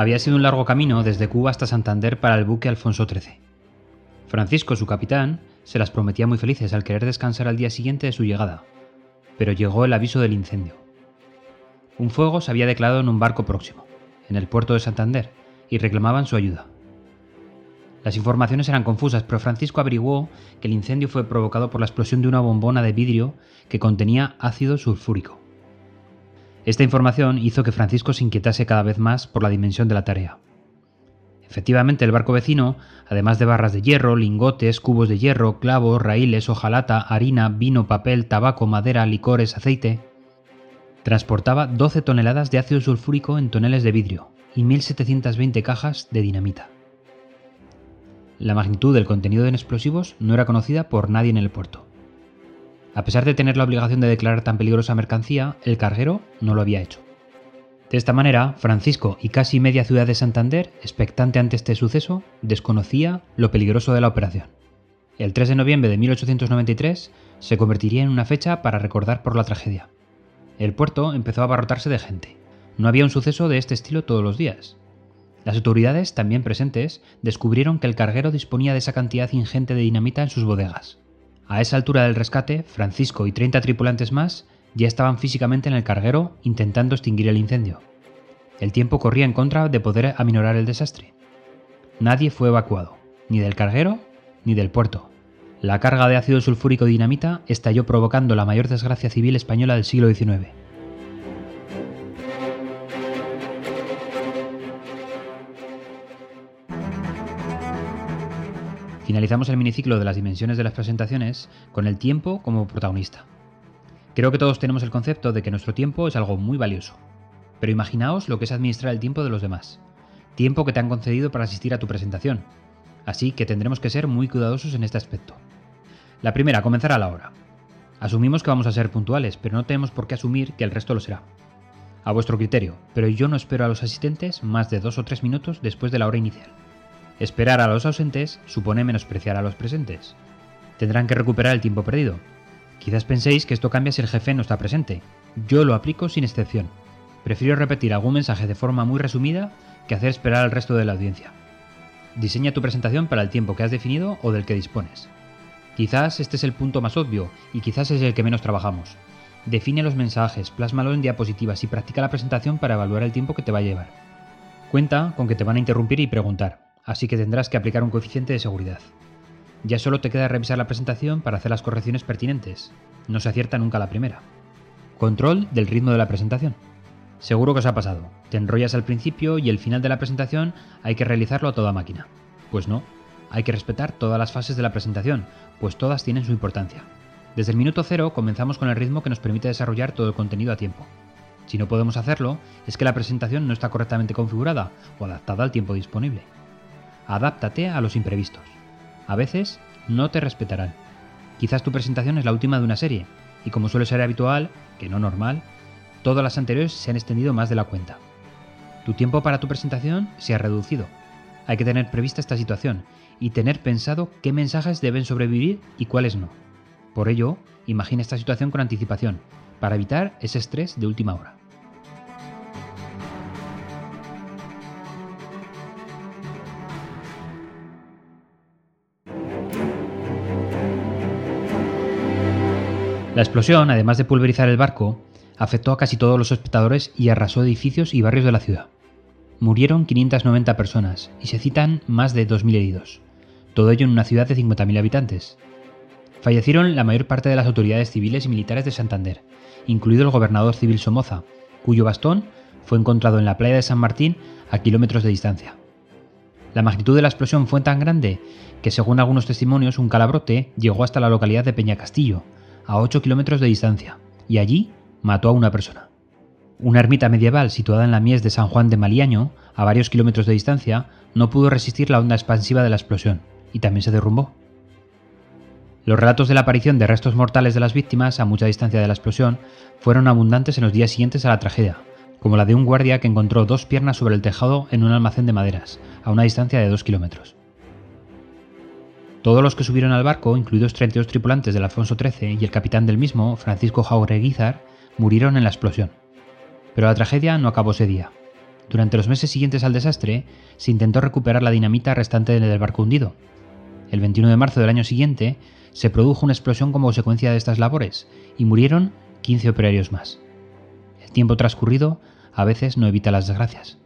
Había sido un largo camino desde Cuba hasta Santander para el buque Alfonso XIII. Francisco, su capitán, se las prometía muy felices al querer descansar al día siguiente de su llegada, pero llegó el aviso del incendio. Un fuego se había declarado en un barco próximo, en el puerto de Santander, y reclamaban su ayuda. Las informaciones eran confusas, pero Francisco averiguó que el incendio fue provocado por la explosión de una bombona de vidrio que contenía ácido sulfúrico. Esta información hizo que Francisco se inquietase cada vez más por la dimensión de la tarea. Efectivamente, el barco vecino, además de barras de hierro, lingotes, cubos de hierro, clavos, raíles, hojalata, harina, vino, papel, tabaco, madera, licores, aceite, transportaba 12 toneladas de ácido sulfúrico en toneles de vidrio y 1.720 cajas de dinamita. La magnitud del contenido en explosivos no era conocida por nadie en el puerto. A pesar de tener la obligación de declarar tan peligrosa mercancía, el carguero no lo había hecho. De esta manera, Francisco y casi media ciudad de Santander, expectante ante este suceso, desconocía lo peligroso de la operación. El 3 de noviembre de 1893 se convertiría en una fecha para recordar por la tragedia. El puerto empezó a abarrotarse de gente. No había un suceso de este estilo todos los días. Las autoridades, también presentes, descubrieron que el carguero disponía de esa cantidad ingente de dinamita en sus bodegas. A esa altura del rescate, Francisco y 30 tripulantes más ya estaban físicamente en el carguero intentando extinguir el incendio. El tiempo corría en contra de poder aminorar el desastre. Nadie fue evacuado, ni del carguero ni del puerto. La carga de ácido sulfúrico dinamita estalló provocando la mayor desgracia civil española del siglo XIX. Finalizamos el miniciclo de las dimensiones de las presentaciones con el tiempo como protagonista. Creo que todos tenemos el concepto de que nuestro tiempo es algo muy valioso. Pero imaginaos lo que es administrar el tiempo de los demás. Tiempo que te han concedido para asistir a tu presentación. Así que tendremos que ser muy cuidadosos en este aspecto. La primera, comenzar a la hora. Asumimos que vamos a ser puntuales, pero no tenemos por qué asumir que el resto lo será. A vuestro criterio, pero yo no espero a los asistentes más de dos o tres minutos después de la hora inicial. Esperar a los ausentes supone menospreciar a los presentes. Tendrán que recuperar el tiempo perdido. Quizás penséis que esto cambia si el jefe no está presente. Yo lo aplico sin excepción. Prefiero repetir algún mensaje de forma muy resumida que hacer esperar al resto de la audiencia. Diseña tu presentación para el tiempo que has definido o del que dispones. Quizás este es el punto más obvio y quizás es el que menos trabajamos. Define los mensajes, plásmalos en diapositivas y practica la presentación para evaluar el tiempo que te va a llevar. Cuenta con que te van a interrumpir y preguntar así que tendrás que aplicar un coeficiente de seguridad. Ya solo te queda revisar la presentación para hacer las correcciones pertinentes. No se acierta nunca la primera. Control del ritmo de la presentación. Seguro que os ha pasado. Te enrollas al principio y el final de la presentación hay que realizarlo a toda máquina. Pues no, hay que respetar todas las fases de la presentación, pues todas tienen su importancia. Desde el minuto cero comenzamos con el ritmo que nos permite desarrollar todo el contenido a tiempo. Si no podemos hacerlo, es que la presentación no está correctamente configurada o adaptada al tiempo disponible adáptate a los imprevistos. A veces no te respetarán. Quizás tu presentación es la última de una serie, y como suele ser habitual, que no normal, todas las anteriores se han extendido más de la cuenta. Tu tiempo para tu presentación se ha reducido. Hay que tener prevista esta situación y tener pensado qué mensajes deben sobrevivir y cuáles no. Por ello, imagina esta situación con anticipación, para evitar ese estrés de última hora. La explosión, además de pulverizar el barco, afectó a casi todos los espectadores y arrasó edificios y barrios de la ciudad. Murieron 590 personas y se citan más de 2.000 heridos, todo ello en una ciudad de 50.000 habitantes. Fallecieron la mayor parte de las autoridades civiles y militares de Santander, incluido el gobernador civil Somoza, cuyo bastón fue encontrado en la playa de San Martín a kilómetros de distancia. La magnitud de la explosión fue tan grande que, según algunos testimonios, un calabrote llegó hasta la localidad de Peña Castillo, a 8 kilómetros de distancia, y allí mató a una persona. Una ermita medieval situada en la mies de San Juan de Maliaño, a varios kilómetros de distancia, no pudo resistir la onda expansiva de la explosión, y también se derrumbó. Los relatos de la aparición de restos mortales de las víctimas a mucha distancia de la explosión fueron abundantes en los días siguientes a la tragedia, como la de un guardia que encontró dos piernas sobre el tejado en un almacén de maderas, a una distancia de 2 kilómetros. Todos los que subieron al barco, incluidos 32 tripulantes del Alfonso XIII y el capitán del mismo, Francisco Jaureguizar, murieron en la explosión. Pero la tragedia no acabó ese día. Durante los meses siguientes al desastre, se intentó recuperar la dinamita restante del barco hundido. El 21 de marzo del año siguiente, se produjo una explosión como consecuencia de estas labores y murieron 15 operarios más. El tiempo transcurrido a veces no evita las desgracias.